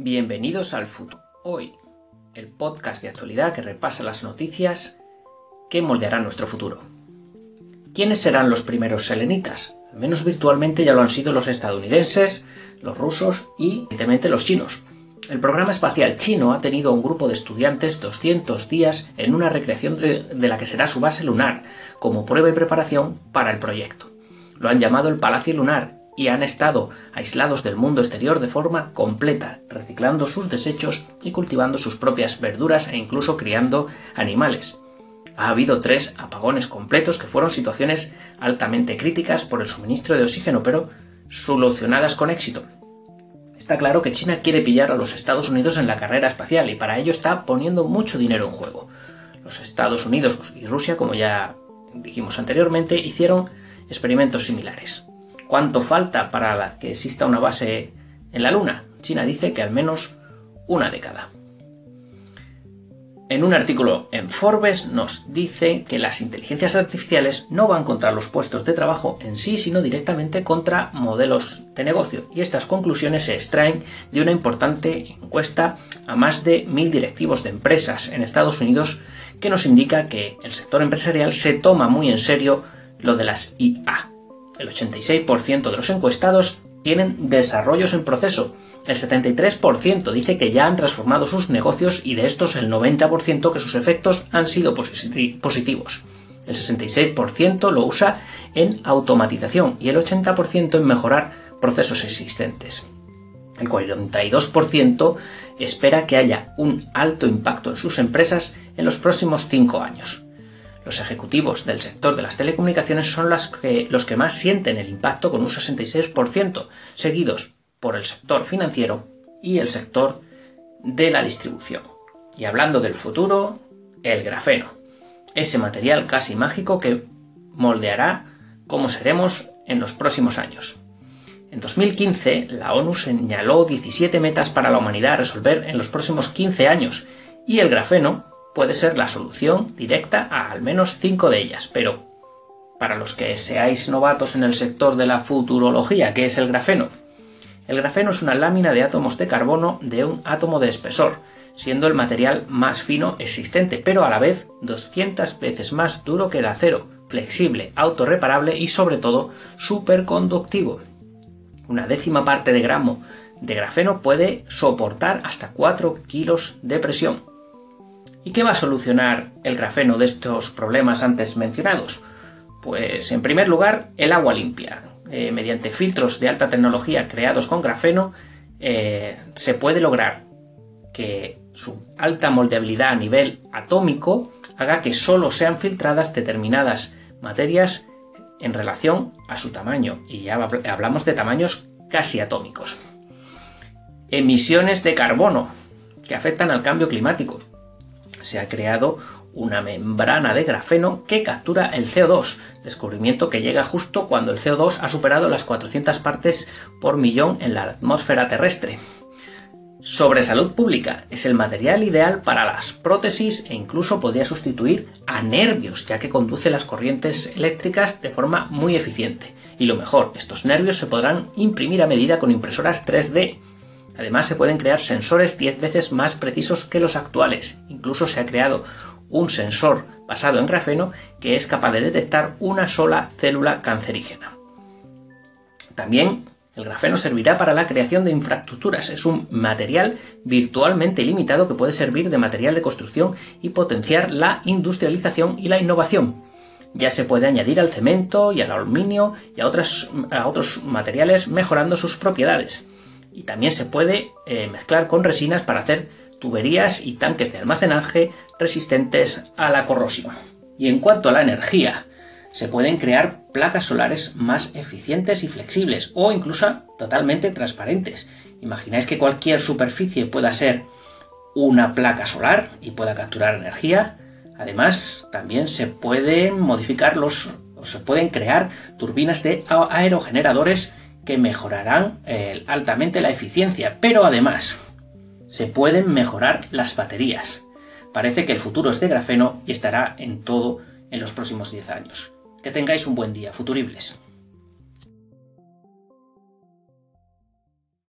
Bienvenidos al futuro. Hoy, el podcast de actualidad que repasa las noticias que moldearán nuestro futuro. ¿Quiénes serán los primeros selenitas? Al menos virtualmente ya lo han sido los estadounidenses, los rusos y, evidentemente, los chinos. El programa espacial chino ha tenido un grupo de estudiantes 200 días en una recreación de, de la que será su base lunar, como prueba y preparación para el proyecto. Lo han llamado el Palacio Lunar y han estado aislados del mundo exterior de forma completa, reciclando sus desechos y cultivando sus propias verduras e incluso criando animales. Ha habido tres apagones completos que fueron situaciones altamente críticas por el suministro de oxígeno, pero solucionadas con éxito. Está claro que China quiere pillar a los Estados Unidos en la carrera espacial y para ello está poniendo mucho dinero en juego. Los Estados Unidos y Rusia, como ya dijimos anteriormente, hicieron experimentos similares. ¿Cuánto falta para que exista una base en la Luna? China dice que al menos una década. En un artículo en Forbes nos dice que las inteligencias artificiales no van contra los puestos de trabajo en sí, sino directamente contra modelos de negocio. Y estas conclusiones se extraen de una importante encuesta a más de mil directivos de empresas en Estados Unidos que nos indica que el sector empresarial se toma muy en serio lo de las IA el 86% de los encuestados tienen desarrollos en proceso. El 73% dice que ya han transformado sus negocios y de estos el 90% que sus efectos han sido positivos. El 66% lo usa en automatización y el 80% en mejorar procesos existentes. El 42% espera que haya un alto impacto en sus empresas en los próximos 5 años. Los ejecutivos del sector de las telecomunicaciones son que, los que más sienten el impacto con un 66%, seguidos por el sector financiero y el sector de la distribución. Y hablando del futuro, el grafeno, ese material casi mágico que moldeará cómo seremos en los próximos años. En 2015, la ONU señaló 17 metas para la humanidad a resolver en los próximos 15 años, y el grafeno puede ser la solución directa a al menos cinco de ellas, pero para los que seáis novatos en el sector de la futurología, ¿qué es el grafeno? El grafeno es una lámina de átomos de carbono de un átomo de espesor, siendo el material más fino existente, pero a la vez 200 veces más duro que el acero, flexible, autorreparable y sobre todo superconductivo. Una décima parte de gramo de grafeno puede soportar hasta 4 kilos de presión. ¿Y qué va a solucionar el grafeno de estos problemas antes mencionados? Pues en primer lugar, el agua limpia. Eh, mediante filtros de alta tecnología creados con grafeno, eh, se puede lograr que su alta moldeabilidad a nivel atómico haga que solo sean filtradas determinadas materias en relación a su tamaño. Y ya hablamos de tamaños casi atómicos. Emisiones de carbono que afectan al cambio climático se ha creado una membrana de grafeno que captura el CO2, descubrimiento que llega justo cuando el CO2 ha superado las 400 partes por millón en la atmósfera terrestre. Sobre salud pública, es el material ideal para las prótesis e incluso podría sustituir a nervios, ya que conduce las corrientes eléctricas de forma muy eficiente. Y lo mejor, estos nervios se podrán imprimir a medida con impresoras 3D, Además se pueden crear sensores 10 veces más precisos que los actuales. Incluso se ha creado un sensor basado en grafeno que es capaz de detectar una sola célula cancerígena. También el grafeno servirá para la creación de infraestructuras. Es un material virtualmente ilimitado que puede servir de material de construcción y potenciar la industrialización y la innovación. Ya se puede añadir al cemento y al aluminio y a, a otros materiales mejorando sus propiedades y también se puede eh, mezclar con resinas para hacer tuberías y tanques de almacenaje resistentes a la corrosión. Y en cuanto a la energía, se pueden crear placas solares más eficientes y flexibles o incluso totalmente transparentes. Imagináis que cualquier superficie pueda ser una placa solar y pueda capturar energía. Además, también se pueden modificar los o se pueden crear turbinas de aerogeneradores que mejorarán eh, altamente la eficiencia, pero además se pueden mejorar las baterías. Parece que el futuro es de grafeno y estará en todo en los próximos 10 años. Que tengáis un buen día, futuribles.